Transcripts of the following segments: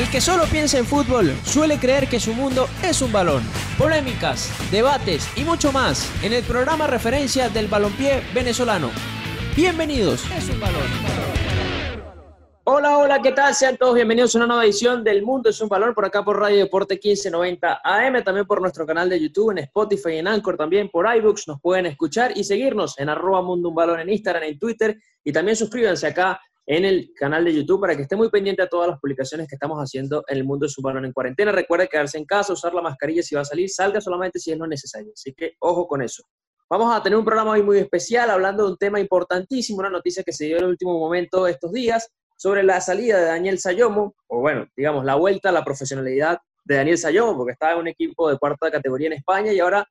El que solo piensa en fútbol suele creer que su mundo es un balón. Polémicas, debates y mucho más en el programa referencia del balompié venezolano. Bienvenidos, es un balón. Hola, hola, ¿qué tal? Sean todos bienvenidos a una nueva edición del Mundo es un Balón por acá por Radio Deporte 1590 AM, también por nuestro canal de YouTube, en Spotify, en Anchor, también por iBooks. Nos pueden escuchar y seguirnos en arroba Mundo un Balón en Instagram, en Twitter y también suscríbanse acá en el canal de YouTube para que esté muy pendiente a todas las publicaciones que estamos haciendo en el mundo de balón en cuarentena. Recuerde quedarse en casa, usar la mascarilla si va a salir, salga solamente si es lo necesario. Así que ojo con eso. Vamos a tener un programa hoy muy especial hablando de un tema importantísimo, una noticia que se dio en el último momento estos días sobre la salida de Daniel Sayomo, o bueno, digamos, la vuelta a la profesionalidad de Daniel Sayomo, porque estaba en un equipo de cuarta categoría en España y ahora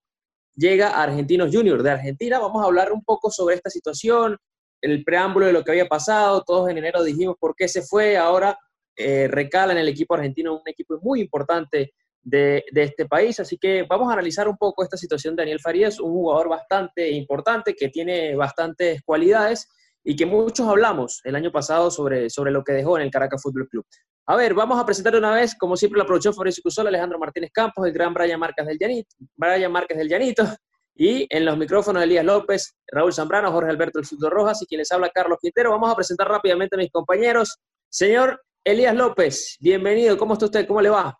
llega a Argentinos Juniors de Argentina. Vamos a hablar un poco sobre esta situación, el preámbulo de lo que había pasado, todos en enero dijimos por qué se fue, ahora eh, recala en el equipo argentino, un equipo muy importante de, este país, así que vamos a analizar un poco esta situación de Daniel Farías, un jugador bastante importante que tiene bastantes cualidades y que muchos hablamos el año pasado sobre, sobre lo que dejó en el Caracas Fútbol Club. A ver, vamos a presentar una vez, como siempre la producción Fabricio Cusol, Alejandro Martínez Campos, el gran Brian Márquez del Llanito, Brian Márquez del Llanito, y en los micrófonos Elías López, Raúl Zambrano, Jorge Alberto El Sudor Rojas y quien les habla Carlos Quintero. Vamos a presentar rápidamente a mis compañeros. Señor Elías López, bienvenido. ¿Cómo está usted? ¿Cómo le va?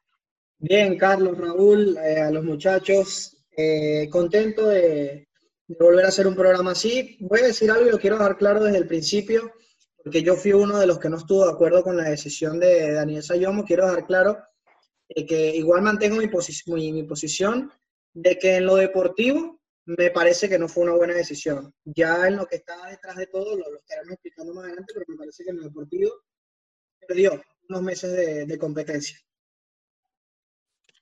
Bien, Carlos, Raúl, eh, a los muchachos. Eh, contento de, volver a hacer un programa así. Voy a decir algo y lo quiero dejar claro desde el principio, porque yo fui uno de los que no estuvo de acuerdo con la decisión de Daniel Sayomo. Quiero dejar claro eh, que igual mantengo mi, mi, mi posición de que en lo deportivo me parece que no fue una buena decisión. Ya en lo que está detrás de todo, lo, estaremos explicando más adelante, pero me parece que en el deportivo perdió unos meses de, competencia.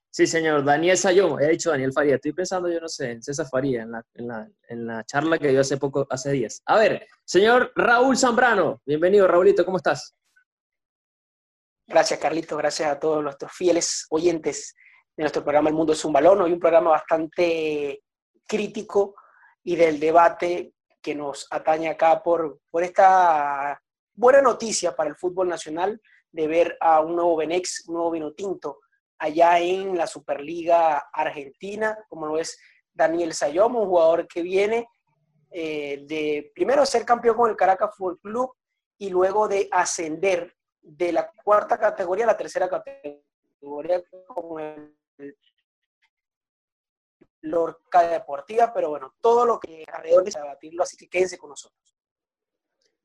Sí, señor. Daniel Sayón, he dicho Daniel Faría. Estoy pensando, yo no sé, en César Faría, en la, en la, en la charla que dio hace poco, hace días. A ver, señor Raúl Zambrano. Bienvenido, Raúlito, ¿cómo estás? Gracias, Carlito. Gracias a todos nuestros fieles oyentes de nuestro programa El Mundo es un Balón. Hoy un programa bastante crítico y del debate que nos atañe acá por, por esta buena noticia para el fútbol nacional de ver a un nuevo Benex, un nuevo Vinotinto allá en la Superliga Argentina, como lo es Daniel Sayomo, un jugador que viene eh, de primero ser campeón con el Caracas Fútbol Club y luego de ascender de la cuarta categoría a la tercera categoría con el Lorca Deportiva, pero bueno, todo lo que alrededor de batirlo, así que quédense con nosotros.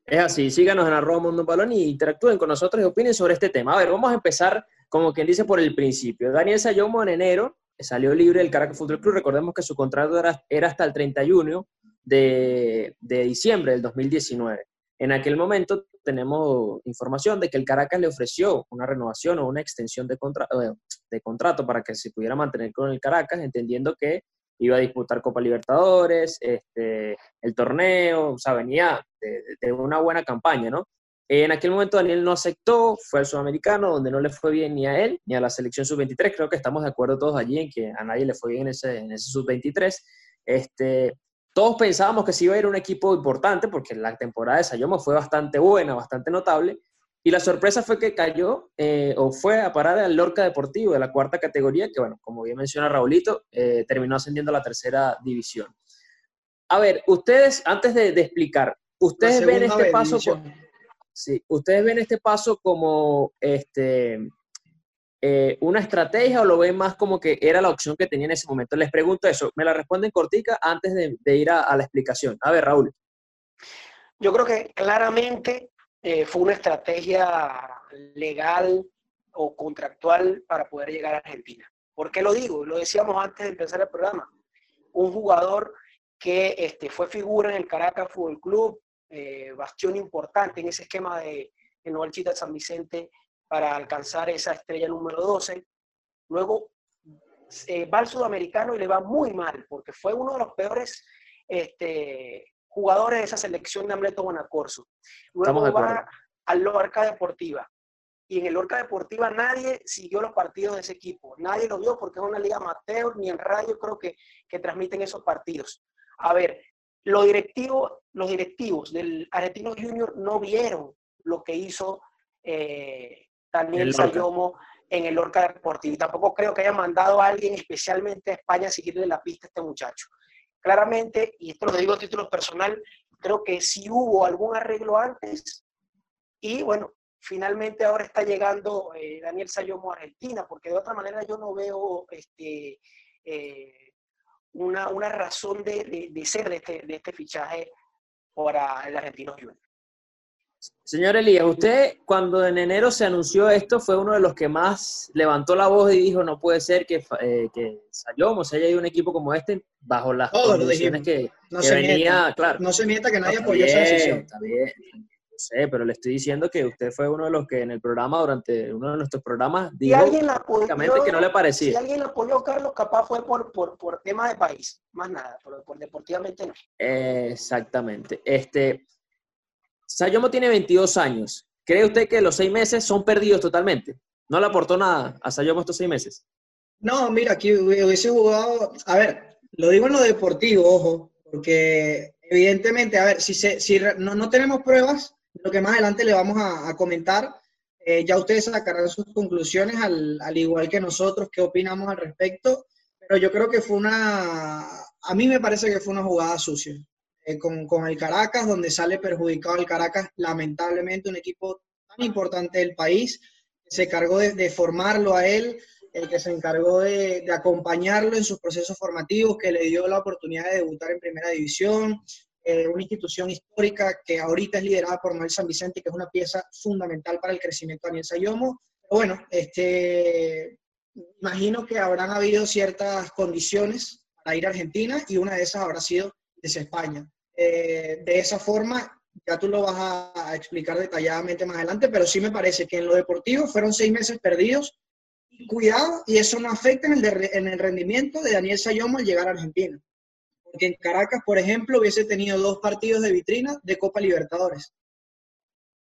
Es así, síganos en arroba Mundo Balón y interactúen con nosotros y opinen sobre este tema. A ver, vamos a empezar como quien dice por el principio. Daniel Sayomo en enero salió libre del Caracas Fútbol Club. Recordemos que su contrato era, era hasta el 31 de, de diciembre del 2019. En aquel momento tenemos información de que el Caracas le ofreció una renovación o una extensión de, eh, de contrato para que se pudiera mantener con el Caracas, entendiendo que iba a disputar Copa Libertadores, este, el torneo, o sea, venía de, una buena campaña, ¿no? En aquel momento Daniel no aceptó, fue al sudamericano, donde no le fue bien ni a él ni a la selección sub-23. Creo que estamos de acuerdo todos allí en que a nadie le fue bien en ese, en ese sub-23. Este, todos pensábamos que se iba a ir un equipo importante porque la temporada de Sayomo fue bastante buena, bastante notable. Y la sorpresa fue que cayó eh, o fue a parar al Lorca Deportivo de la cuarta categoría, que bueno, como bien menciona Raulito, eh, terminó ascendiendo a la tercera división. A ver, ustedes, antes de, explicar, ustedes ven este paso, sí, ustedes ven este paso como este, eh, una estrategia o lo ven más como que era la opción que tenía en ese momento? Les pregunto eso, me la responden cortica antes de, ir a, la explicación. A ver, Raúl. Yo creo que claramente eh, fue una estrategia legal o contractual para poder llegar a Argentina. ¿Por qué lo digo? Lo decíamos antes de empezar el programa. Un jugador que este, fue figura en el Caracas Fútbol Club, eh, bastión importante en ese esquema de, de Noel Chita San Vicente para alcanzar esa estrella número 12. Luego eh, va al sudamericano y le va muy mal, porque fue uno de los peores este, jugadores de esa selección de Amleto Bonacorso. Luego va al Lorca Deportiva. Y en el Lorca Deportiva nadie siguió los partidos de ese equipo. Nadie lo vio porque es una liga amateur, ni en radio creo que, que transmiten esos partidos. A ver, los directivos, los directivos del Argentino Junior no vieron lo que hizo eh, Daniel Sayomo en el Lorca Deportivo. Y tampoco creo que haya mandado a alguien especialmente a España a seguirle la pista a este muchacho. Claramente, y esto lo digo a título personal, creo que sí hubo algún arreglo antes y bueno, finalmente ahora está llegando eh, Daniel Sayomo a Argentina, porque de otra manera yo no veo este, eh, una, una, razón de, de, ser de este, de este fichaje para el Argentino Junior. Señor Elías, usted cuando en enero se anunció esto fue uno de los que más levantó la voz y dijo no puede ser que, eh, que Sayomo se haya ido un equipo como este bajo las condiciones que, no se venía, claro. No se mienta que nadie apoyó esa decisión. Está bien, no sé, pero le estoy diciendo que usted fue uno de los que en el programa, durante uno de nuestros programas, dijo alguien que no le parecía. Si alguien apoyó a Carlos, capaz fue por, por, por tema de país, más nada, por, por deportivamente no. exactamente. Este, Sayomo tiene 22 años. ¿Cree usted que los seis meses son perdidos totalmente? ¿No le aportó nada a Sayomo estos seis meses? No, mira, aquí hubiese jugado, a ver, lo digo en lo deportivo, ojo, porque evidentemente, a ver, si, se, si no, no tenemos pruebas, lo que más adelante le vamos a, comentar, eh, ya ustedes sacarán sus conclusiones, al, al, igual que nosotros, qué opinamos al respecto, pero yo creo que fue una, a mí me parece que fue una jugada sucia. Eh, con, con, el Caracas, donde sale perjudicado el Caracas, lamentablemente un equipo tan importante del país, se encargó de, formarlo a él, el que se encargó de, de, acompañarlo en sus procesos formativos, que le dio la oportunidad de debutar en primera división, eh, una institución histórica que ahorita es liderada por Noel San Vicente, que es una pieza fundamental para el crecimiento de Daniel Sayomo. bueno, este, imagino que habrán habido ciertas condiciones para ir a Argentina y una de esas habrá sido desde España. Eh, de esa forma, ya tú lo vas a, explicar detalladamente más adelante, pero sí me parece que en lo deportivo fueron seis meses perdidos. Cuidado, y eso no afecta en el, en el rendimiento de Daniel Sayomo al llegar a Argentina. Porque en Caracas, por ejemplo, hubiese tenido dos partidos de vitrina de Copa Libertadores.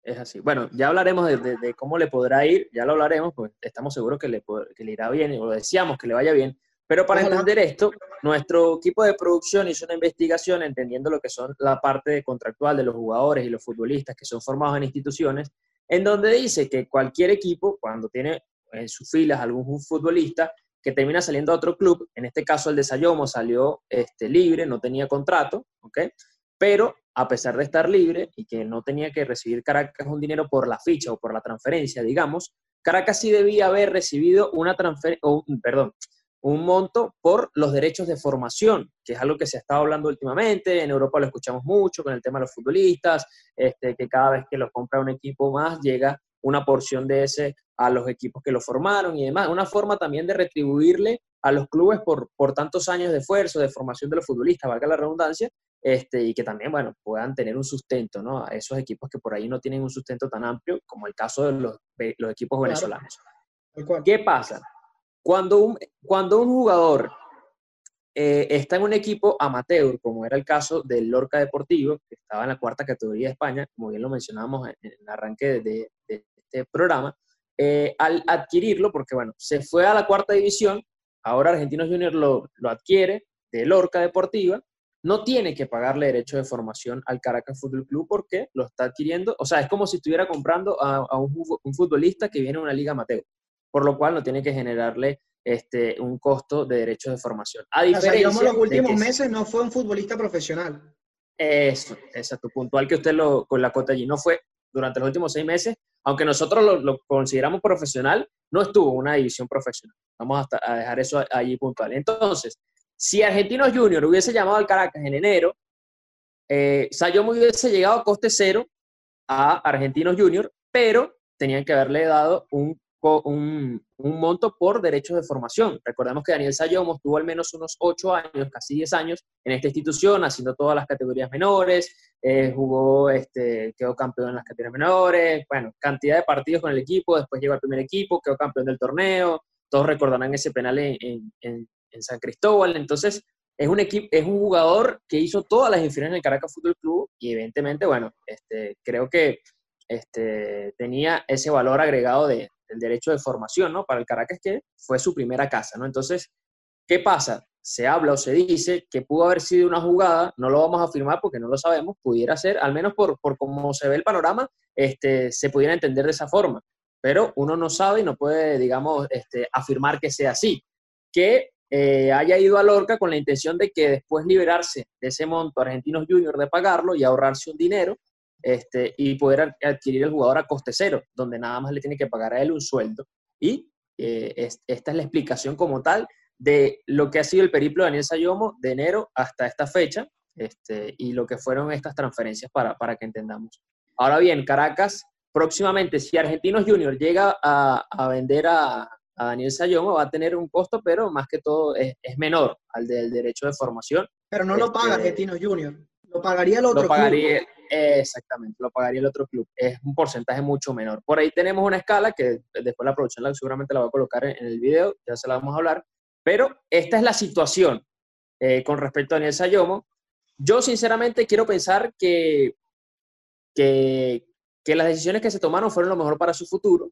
Es así. Bueno, ya hablaremos de, cómo le podrá ir, ya lo hablaremos, pues estamos seguros que le, que le irá bien, o deseamos que le vaya bien, pero para entender esto, nuestro equipo de producción hizo una investigación entendiendo lo que son la parte contractual de los jugadores y los futbolistas que son formados en instituciones, en donde dice que cualquier equipo, cuando tiene en sus filas algún futbolista que termina saliendo a otro club, en este caso el de Sayomo salió este, libre, no tenía contrato, ¿ok? Pero a pesar de estar libre y que no tenía que recibir Caracas un dinero por la ficha o por la transferencia, digamos, Caracas sí debía haber recibido una transferencia, perdón, un monto por los derechos de formación, que es algo que se ha estado hablando últimamente, en Europa lo escuchamos mucho con el tema de los futbolistas, este, que cada vez que los compra un equipo más llega una porción de ese a los equipos que lo formaron y demás. Una forma también de retribuirle a los clubes por, por tantos años de esfuerzo, de formación de los futbolistas, valga la redundancia, este, y que también, bueno, puedan tener un sustento, ¿no? A esos equipos que por ahí no tienen un sustento tan amplio como el caso de los, los equipos venezolanos. ¿Qué pasa? Cuando un, cuando un jugador eh, está en un equipo amateur, como era el caso del Lorca Deportivo, que estaba en la cuarta categoría de España, como bien lo mencionábamos en, el arranque de, este programa, eh, al adquirirlo, porque bueno, se fue a la cuarta división, ahora Argentinos Junior lo, lo adquiere de Lorca Deportiva, no tiene que pagarle derecho de formación al Caracas Fútbol Club porque lo está adquiriendo, o sea, es como si estuviera comprando a, un, un, futbolista que viene de una liga amateur por lo cual no tiene que generarle este, un costo de derechos de formación. A diferencia o los últimos meses no fue un futbolista profesional. Eso, exacto, puntual que usted lo, con la cota allí no fue durante los últimos seis meses, aunque nosotros lo, consideramos profesional, no estuvo en una división profesional. Vamos a, dejar eso allí puntual. Entonces, si Argentinos Junior hubiese llamado al Caracas en enero, eh, Sayomo hubiese llegado a coste cero a Argentinos Junior, pero tenían que haberle dado un un, monto por derechos de formación. Recordemos que Daniel Sayomo tuvo al menos unos 8 años, casi 10 años, en esta institución, haciendo todas las categorías menores, eh, jugó, este, quedó campeón en las categorías menores, bueno, cantidad de partidos con el equipo, después llegó al primer equipo, quedó campeón del torneo, todos recordarán ese penal en, en, en San Cristóbal, entonces es un, equipo, es un jugador que hizo todas las inferiores en el Caracas Fútbol Club y evidentemente, bueno, este, creo que este, tenía ese valor agregado de, el derecho de formación, ¿no? Para el Caracas, que fue su primera casa, ¿no? Entonces, ¿qué pasa? Se habla o se dice que pudo haber sido una jugada, no lo vamos a afirmar porque no lo sabemos, pudiera ser, al menos por, por cómo se ve el panorama, este, se pudiera entender de esa forma. pero uno no sabe y no puede, digamos, este, afirmar que sea así. Que eh, haya ido a Lorca con la intención de que después liberarse de ese monto Argentinos Junior de pagarlo y ahorrarse un dinero este, y poder adquirir el jugador a coste cero, donde nada más le tiene que pagar a él un sueldo. Y eh, esta es la explicación como tal de lo que ha sido el periplo de Daniel Sayomo de enero hasta esta fecha este, y lo que fueron estas transferencias para, para que entendamos. Ahora bien, Caracas, próximamente, si Argentinos Junior llega a, a vender a, a Daniel Sayomo va a tener un costo, pero más que todo es, menor al del derecho de formación. Pero no lo paga este, Argentinos Junior, lo pagaría el otro lo pagaría, Exactamente, lo pagaría el otro club. Es un porcentaje mucho menor. Por ahí tenemos una escala que después la producción seguramente la va a colocar en, el video, ya se la vamos a hablar. Pero esta es la situación eh, con respecto a Daniel Sayomo. Yo sinceramente quiero pensar que, que, las decisiones que se tomaron fueron lo mejor para su futuro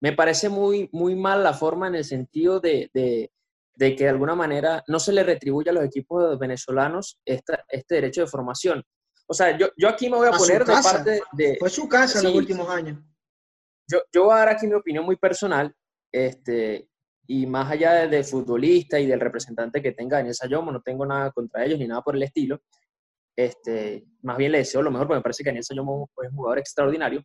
me parece muy, muy mal la forma en el sentido de, de, que de alguna manera no se le retribuye a los equipos venezolanos este derecho de formación. O sea, yo, yo aquí me voy a, poner de parte de... Fue su casa en los últimos años. Yo, yo voy a dar aquí mi opinión muy personal, este, y más allá del de futbolista y del representante que tenga Daniel Sayomo, no tengo nada contra ellos ni nada por el estilo. Este, más bien le deseo lo mejor, porque me parece que Daniel Sayomo es un jugador extraordinario.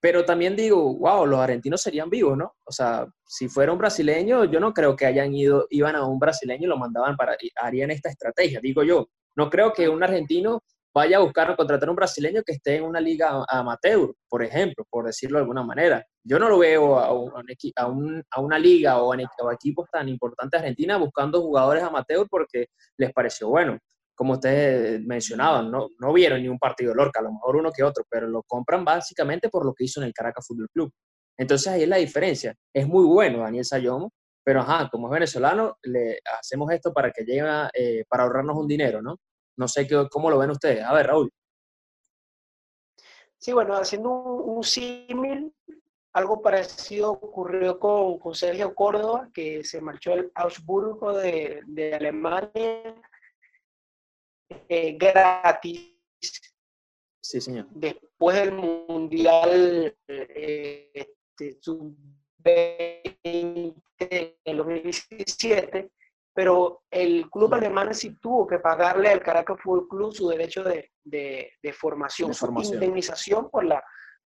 Pero también digo, wow, los argentinos serían vivos, ¿no? O sea, si fuera un brasileño, yo no creo que hayan ido, iban a un brasileño y lo mandaban para, harían esta estrategia, digo yo. No creo que un argentino vaya a buscar o contratar a un brasileño que esté en una liga amateur, por ejemplo, por decirlo de alguna manera. Yo no lo veo a, un, a, una liga o a equipos tan importantes de Argentina buscando jugadores amateur porque les pareció bueno como ustedes mencionaban, no, no vieron ni un partido de Lorca, a lo mejor uno que otro, pero lo compran básicamente por lo que hizo en el Caracas Fútbol Club. Entonces ahí es la diferencia. Es muy bueno Daniel Sayomo, pero ajá, como es venezolano, le hacemos esto para que llegue, eh, para ahorrarnos un dinero, ¿no? No sé qué, cómo lo ven ustedes. A ver, Raúl. Sí, bueno, haciendo un, símil, algo parecido ocurrió con, con, Sergio Córdoba, que se marchó al Augsburgo de, de Alemania eh, gratis. Sí, señor. Después del Mundial eh, este, Sub-20 en 2017, pero el club alemán sí tuvo que pagarle al Caracas Fútbol Club su derecho de, de, formación, su indemnización por la,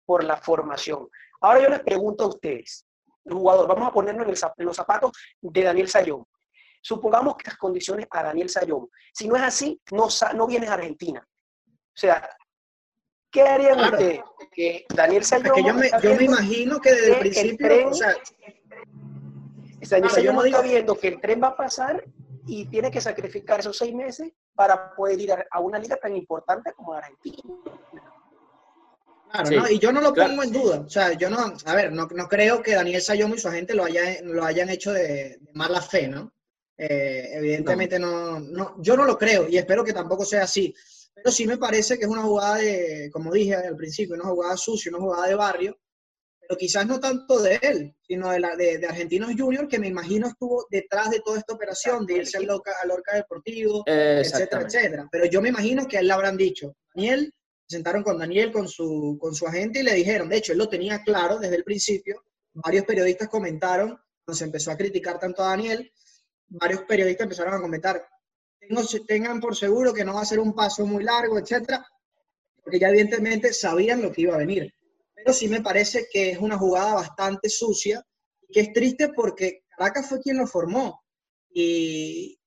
por la formación. Ahora yo les pregunto a ustedes, jugador, vamos a ponernos en, los zapatos de Daniel Sayón. Supongamos que las condiciones a Daniel Sayón. Si no es así, no, no vienes a Argentina. O sea, ¿qué harían ustedes? Que Daniel Sayón. yo, me, yo me, imagino que desde el principio. Tren, o sea, Daniel Sayón no está viendo que el tren va a pasar y tiene que sacrificar esos seis meses para poder ir a, una liga tan importante como Argentina. Claro, ¿no? y yo no lo pongo en duda. O sea, yo no, a ver, no, no creo que Daniel Sayón y su agente lo, haya, lo hayan hecho de, de mala fe, ¿no? Eh, evidentemente no. No, yo no lo creo y espero que tampoco sea así. Pero sí me parece que es una jugada de, como dije al principio, una jugada sucia, una jugada de barrio, pero quizás no tanto de él, sino de, la, de, Argentinos Junior, que me imagino estuvo detrás de toda esta operación, de irse al Lorca, al Orca Deportivo, etcétera, etcétera. Pero yo me imagino que a él le habrán dicho, Daniel, se sentaron con Daniel, con su, con su agente y le dijeron, de hecho, él lo tenía claro desde el principio, varios periodistas comentaron, cuando se empezó a criticar tanto a Daniel, varios periodistas empezaron a comentar, tengan por seguro que no va a ser un paso muy largo, etcétera, porque ya evidentemente sabían lo que iba a venir. Pero sí me parece que es una jugada bastante sucia y que es triste porque Caracas fue quien lo formó. Y,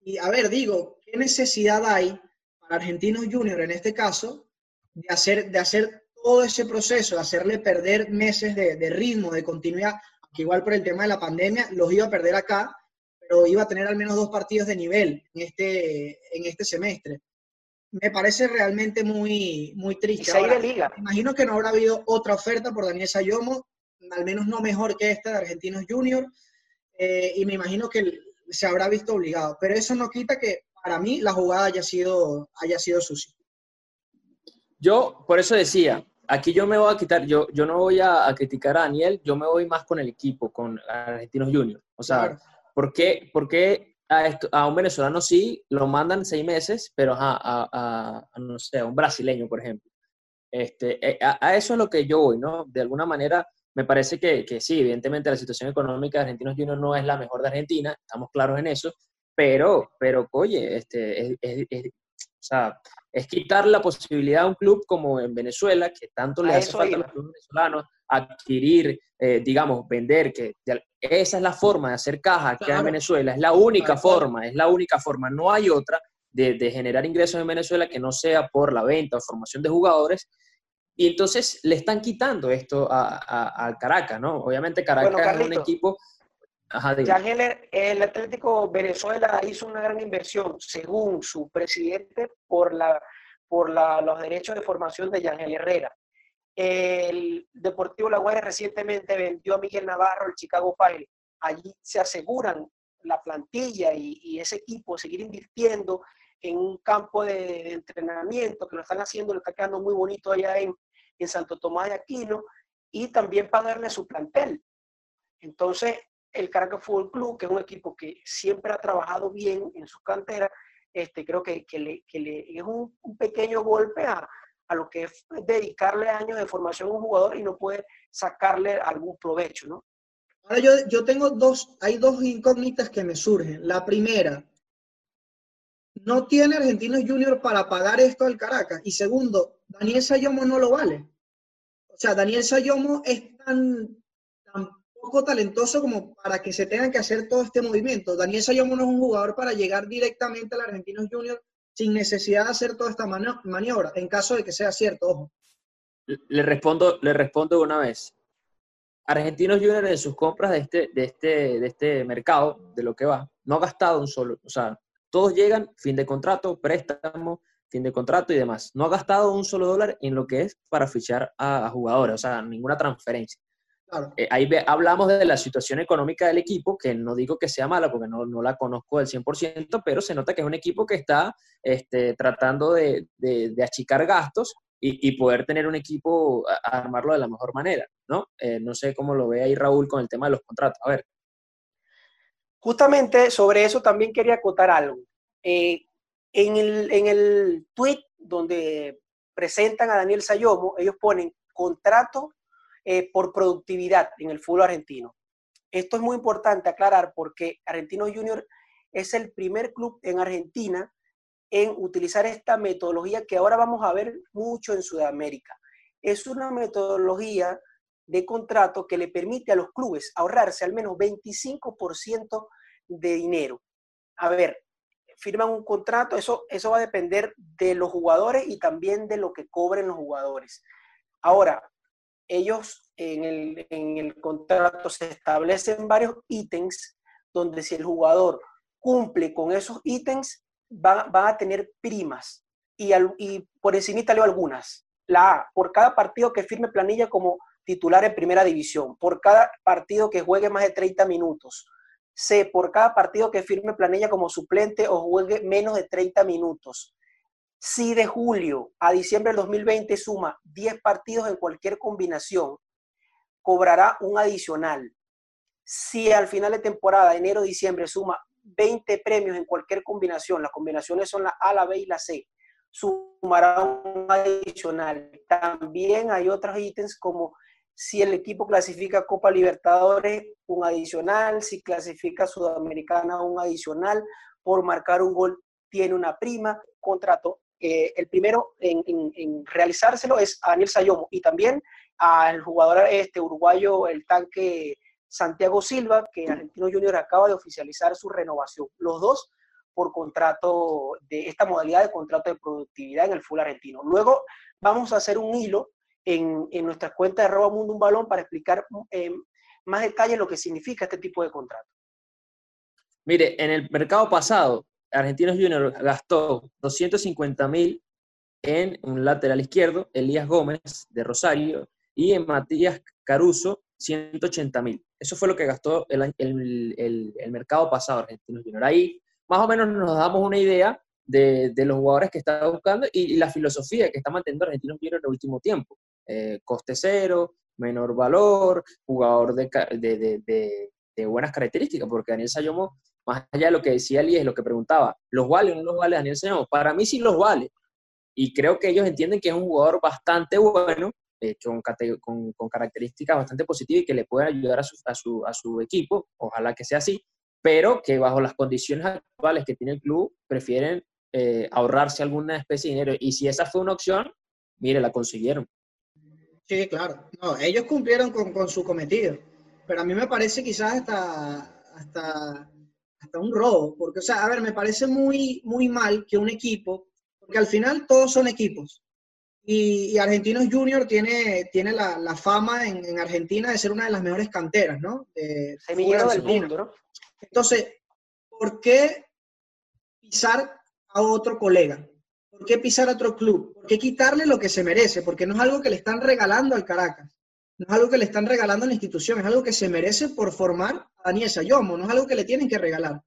y a ver, digo, ¿qué necesidad hay para Argentinos Junior en este caso de hacer, de hacer todo ese proceso, de hacerle perder meses de, de ritmo, de continuidad, que igual por el tema de la pandemia los iba a perder acá, pero iba a tener al menos dos partidos de nivel en este, en este semestre. Me parece realmente muy, muy triste. Ahora, liga. Imagino que no habrá habido otra oferta por Daniel Sayomo, al menos no mejor que esta de Argentinos Junior, eh, y me imagino que se habrá visto obligado. Pero eso no quita que para mí la jugada haya sido, haya sido sucia. Yo, por eso decía, aquí yo me voy a quitar, yo, yo no voy a, criticar a Daniel, yo me voy más con el equipo, con Argentinos Junior. O sea, ¿Por qué, a, un venezolano sí lo mandan seis meses, pero a, no sé, a un brasileño, por ejemplo? Este, eh, a, eso es lo que yo voy, ¿no? De alguna manera, me parece que, que, sí, evidentemente la situación económica de Argentinos Juniors no es la mejor de Argentina, estamos claros en eso, pero, pero oye, este, es, o sea, es quitar la posibilidad a un club como en Venezuela, que tanto le hace falta a los clubes venezolanos, adquirir, eh, digamos, vender, que esa es la forma de hacer caja aquí en Venezuela, es la única forma, es la única forma, no hay otra de, de, generar ingresos en Venezuela que no sea por la venta o formación de jugadores. Y entonces le están quitando esto a, Caracas, ¿no? Obviamente Caracas es un equipo ya el Atlético Venezuela hizo una gran inversión, según su presidente, por, la, por la, los derechos de formación de Yangel Herrera. El Deportivo La Guaira recientemente vendió a Miguel Navarro el Chicago Fire. Allí se aseguran la plantilla y, ese equipo seguir invirtiendo en un campo de, entrenamiento que lo están haciendo, lo está quedando muy bonito allá en, en Santo Tomás de Aquino y también pagarle su plantel. Entonces, el Caracas Fútbol Club, que es un equipo que siempre ha trabajado bien en su cantera, este, creo que, que, le, que le, es un, pequeño golpe a, a, lo que es dedicarle años de formación a un jugador y no puede sacarle algún provecho, ¿no? Ahora yo, yo tengo dos, hay dos incógnitas que me surgen. La primera, no tiene Argentinos Junior para pagar esto al Caracas. Y segundo, Daniel Sayomo no lo vale. O sea, Daniel Sayomo es tan, tan poco talentoso como para que se tengan que hacer todo este movimiento. Daniel Sayomo no es un jugador para llegar directamente al Argentinos Junior sin necesidad de hacer toda esta maniobra, en caso de que sea cierto, ojo. Le respondo, le respondo una vez. Argentinos Junior en sus compras de este, de, este, de este mercado, de lo que va, no ha gastado un solo, o sea, todos llegan, fin de contrato, préstamo, fin de contrato y demás. No ha gastado un solo dólar en lo que es para fichar a jugadores, o sea, ninguna transferencia. Eh, ahí hablamos de la situación económica del equipo, que no digo que sea mala porque no, no la conozco del 100%, pero se nota que es un equipo que está este, tratando de, de, achicar gastos y, y, poder tener un equipo, a, armarlo de la mejor manera, ¿no? Eh, no sé cómo lo ve ahí Raúl con el tema de los contratos. A ver. Justamente sobre eso también quería acotar algo. Eh, en, el, en el tweet donde presentan a Daniel Sayomo, ellos ponen contrato eh, por productividad en el fútbol argentino. Esto es muy importante aclarar porque Argentino Junior es el primer club en Argentina en utilizar esta metodología que ahora vamos a ver mucho en Sudamérica. Es una metodología de contrato que le permite a los clubes ahorrarse al menos 25% de dinero. A ver, firman un contrato, eso, eso va a depender de los jugadores y también de lo que cobren los jugadores. Ahora, ellos en el, contrato se establecen varios ítems donde si el jugador cumple con esos ítems, van, a tener primas. Y, y por encima leo algunas. La A, por cada partido que firme planilla como titular en primera división, por cada partido que juegue más de 30 minutos. C, por cada partido que firme planilla como suplente o juegue menos de 30 minutos. Si de julio a diciembre del 2020 suma 10 partidos en cualquier combinación, cobrará un adicional. Si al final de temporada, enero-diciembre, suma 20 premios en cualquier combinación, las combinaciones son la A, la B y la C, sumará un adicional. También hay otros ítems como si el equipo clasifica Copa Libertadores, un adicional, si clasifica Sudamericana, un adicional, por marcar un gol tiene una prima, contrato el primero en, realizárselo es a Daniel Sayomo y también al jugador este, uruguayo, el tanque Santiago Silva, que Argentino Junior acaba de oficializar su renovación. Los dos por contrato de esta modalidad de contrato de productividad en el full argentino. Luego vamos a hacer un hilo en, en nuestra cuenta de arroba mundo un balón para explicar eh, más detalle lo que significa este tipo de contrato. Mire, en el mercado pasado, Argentinos Junior gastó 250 mil en un lateral izquierdo, Elías Gómez de Rosario, y en Matías Caruso, 180 mil. Eso fue lo que gastó el, mercado pasado Argentinos Junior. Ahí más o menos nos damos una idea de, los jugadores que está buscando y, la filosofía que está manteniendo Argentinos Junior en el último tiempo. Eh, coste cero, menor valor, jugador de, de, buenas características, porque Daniel Sayomo más allá de lo que decía es lo que preguntaba, ¿los vale o no los vale Daniel Sayomo? Para mí sí los vale. Y creo que ellos entienden que es un jugador bastante bueno, eh, con, con, características bastante positivas y que le pueden ayudar a su, a, su, a su equipo, ojalá que sea así, pero que bajo las condiciones actuales que tiene el club prefieren eh, ahorrarse alguna especie de dinero. Y si esa fue una opción, mire, la consiguieron. Sí, claro. No, ellos cumplieron con, con su cometido. Pero a mí me parece quizás hasta, hasta, hasta un robo. Porque, o sea, a ver, me parece muy, muy mal que un equipo, porque al final todos son equipos. Y, Argentinos Junior tiene, tiene la, la fama en, en, Argentina de ser una de las mejores canteras, ¿no? De, Semillero del mundo, ¿no? Entonces, ¿por qué pisar a otro colega? ¿Por qué pisar a otro club? ¿Por qué quitarle lo que se merece? Porque no es algo que le están regalando al Caracas. No es algo que le están regalando a la institución, es algo que se merece por formar a Daniel Sayomo, no es algo que le tienen que regalar.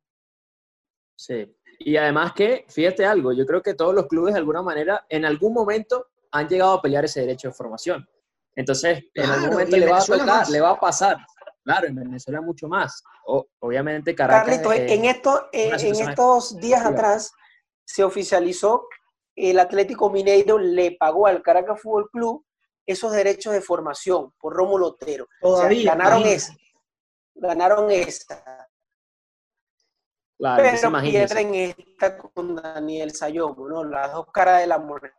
Sí, y además que, fíjate algo, yo creo que todos los clubes de alguna manera, en algún momento, han llegado a pelear ese derecho de formación. Entonces, en algún momento le va a tocar, le va a pasar. Claro, en Venezuela mucho más. obviamente Caracas... en, esto, en estos días atrás se oficializó el Atlético Mineiro le pagó al Caracas Fútbol Club esos derechos de formación por Rómulo Otero. Todavía. ganaron esa. Ganaron esa. Claro, Pero pierden esta con Daniel Sayomo, ¿no? Las dos caras de la moneda.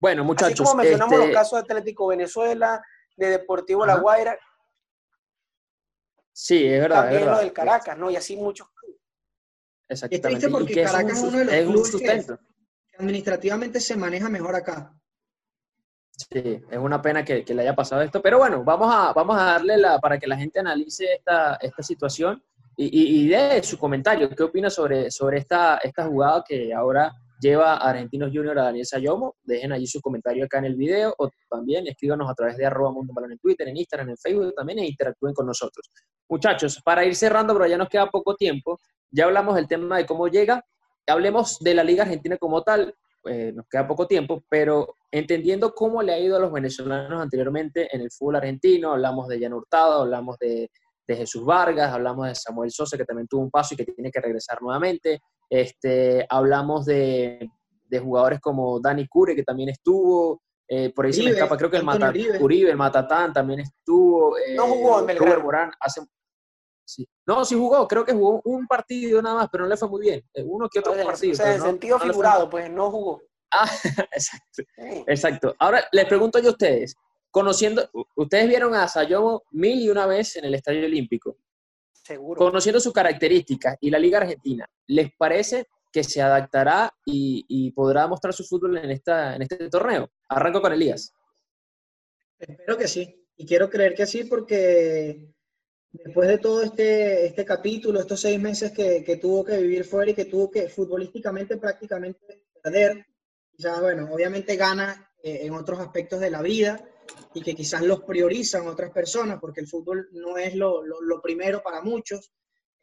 Bueno, muchachos. Así como mencionamos los este casos de Atlético Venezuela, de Deportivo La Guaira. Sí, es verdad. También es verdad. lo del Caracas, ¿no? Y así muchos clubes. Exactamente. Es porque Caracas es, uno de los clubes que administrativamente se maneja mejor acá. Sí, es una pena que, le haya pasado esto, pero bueno, vamos a, vamos a darle la, para que la gente analice esta, esta situación y, y, dé su comentario. ¿Qué opina sobre, sobre esta, esta jugada que ahora lleva a Argentinos Junior a Daniel Sayomo? Dejen allí su comentario acá en el video o también escríbanos a través de arroba Mundo Balón en Twitter, en Instagram, en Facebook también e interactúen con nosotros. Muchachos, para ir cerrando, pero ya nos queda poco tiempo, ya hablamos del tema de cómo llega, hablemos de la Liga Argentina como tal. Eh, nos queda poco tiempo, pero entendiendo cómo le ha ido a los venezolanos anteriormente en el fútbol argentino, hablamos de Jan Hurtado, hablamos de, Jesús Vargas, hablamos de Samuel Sosa, que también tuvo un paso y que tiene que regresar nuevamente, este, hablamos de, jugadores como Dani Cure, que también estuvo, eh, por ahí se me escapa, creo que el, Mata, Uribe, el Matatán también estuvo. Eh, no jugó en Belgrano. hace, no, sí jugó, creo que jugó un partido nada más, pero no le fue muy bien. Eh, uno que otro partido. O sea, en sentido figurado, pues no jugó. Ah, exacto. Exacto. Ahora les pregunto yo a ustedes, conociendo, ustedes vieron a Sayomo mil y una vez en el Estadio Olímpico. Seguro. Conociendo sus características y la Liga Argentina, ¿les parece que se adaptará y, podrá mostrar su fútbol en, esta, en este torneo? Arranco con Elías. Espero que sí. Y quiero creer que sí porque después de todo este, este capítulo, estos seis meses que, que, tuvo que vivir fuera y que tuvo que futbolísticamente prácticamente perder, ya bueno, obviamente gana eh, en otros aspectos de la vida y que quizás los priorizan otras personas porque el fútbol no es lo, lo, primero para muchos.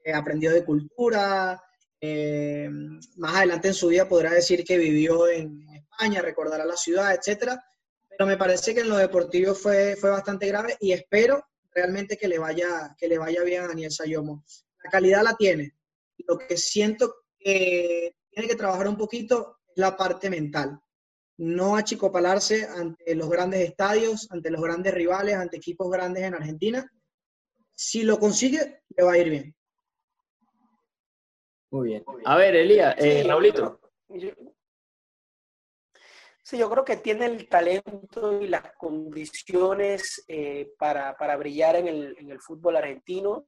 Eh, aprendió de cultura, eh, más adelante en su vida podrá decir que vivió en España, recordará la ciudad, etcétera. Pero me parece que en lo deportivo fue, fue bastante grave y espero realmente que le vaya, que le vaya bien a Daniel Sayomo. La calidad la tiene. Lo que siento que tiene que trabajar un poquito es la parte mental. No achicopalarse ante los grandes estadios, ante los grandes rivales, ante equipos grandes en Argentina. Si lo consigue, le va a ir bien. Muy bien. A ver, Elías, eh, Raulito. Sí, yo creo que tiene el talento y las condiciones eh, para, para, brillar en el, en el, fútbol argentino.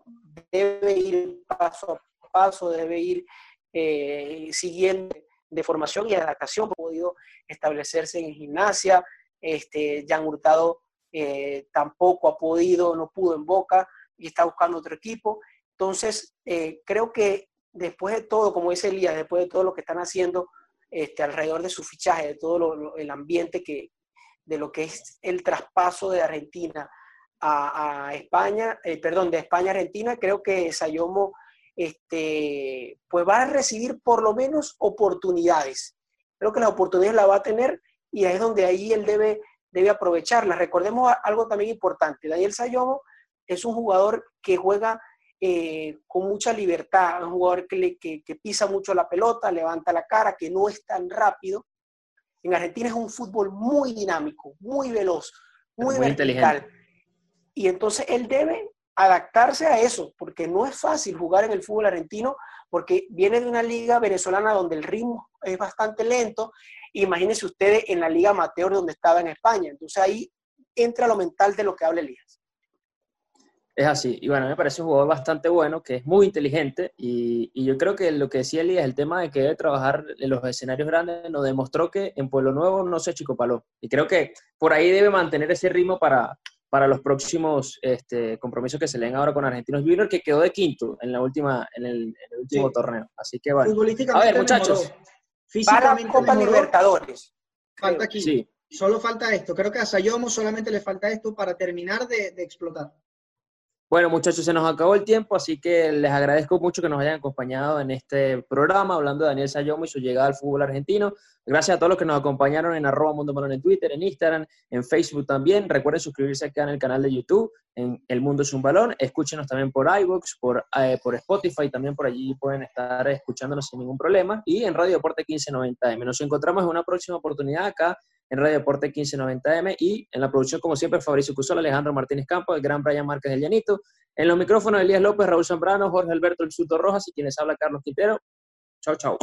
Debe ir paso a paso, debe ir eh, siguiendo de formación y adaptación. Ha podido establecerse en gimnasia. Este, Jan Hurtado eh, tampoco ha podido, no pudo en Boca y está buscando otro equipo. Entonces, creo que después de todo, como dice Elías, después de todo lo que están haciendo, este, alrededor de su fichaje, de todo el ambiente que, de lo que es el traspaso de Argentina a, España, eh, perdón, de España a Argentina, creo que Sayomo este, pues va a recibir por lo menos oportunidades. Creo que las oportunidades las va a tener y es donde ahí él debe, debe aprovecharlas. Recordemos algo también importante, Daniel Sayomo es un jugador que juega eh, con mucha libertad, un jugador que, le, que, pisa mucho la pelota, levanta la cara, que no es tan rápido, En Argentina es un fútbol muy dinámico, muy veloz, muy, vertical. Y entonces él debe adaptarse a eso, porque no es fácil jugar en el fútbol argentino, porque viene de una liga venezolana donde el ritmo es bastante lento. Imagínense ustedes en la liga amateur donde estaba en España. Entonces ahí entra lo mental de lo que habla Elías. Es así. Y bueno, me parece un jugador bastante bueno, que es muy inteligente. Y, yo creo que lo que decía Elías, el tema de que debe trabajar en los escenarios grandes, nos demostró que en Pueblo Nuevo no se achicopaló. Y creo que por ahí debe mantener ese ritmo para, para los próximos este, compromisos que se leen ahora con Argentinos Juniors, que quedó de quinto en, la última, en, el, último torneo. Así que bueno. A ver, muchachos. Físicamente para Copa Libertadores. Falta aquí. Sí. Solo falta esto. Creo que a Sayomo solamente le falta esto para terminar de explotar. Bueno, muchachos, se nos acabó el tiempo, así que les agradezco mucho que nos hayan acompañado en este programa, hablando de Daniel Sayomo y su llegada al fútbol argentino. Gracias a todos los que nos acompañaron en arroba Mundo Balón en Twitter, en Instagram, en Facebook también. Recuerden suscribirse acá en el canal de YouTube, en El Mundo es un Balón. Escúchenos también por iVoox, por, eh, por Spotify, también por allí pueden estar escuchándonos sin ningún problema. Y en Radio Deporte 1590M. Nos encontramos en una próxima oportunidad acá en Radio Deporte 1590M y en la producción, como siempre, Fabricio Cusol, Alejandro Martínez Campos, el gran Brian Márquez del Llanito. En los micrófonos, Elías López, Raúl Zambrano, Jorge Alberto El Suto Rojas y quienes habla Carlos Quintero. Chao, chao.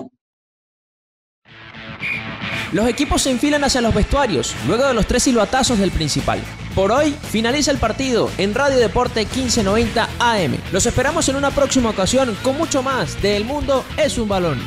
Los equipos se enfilan hacia los vestuarios, luego de los tres silbatazos del principal. Por hoy finaliza el partido en Radio Deporte 1590 AM. Los esperamos en una próxima ocasión con mucho más de El Mundo es un balón.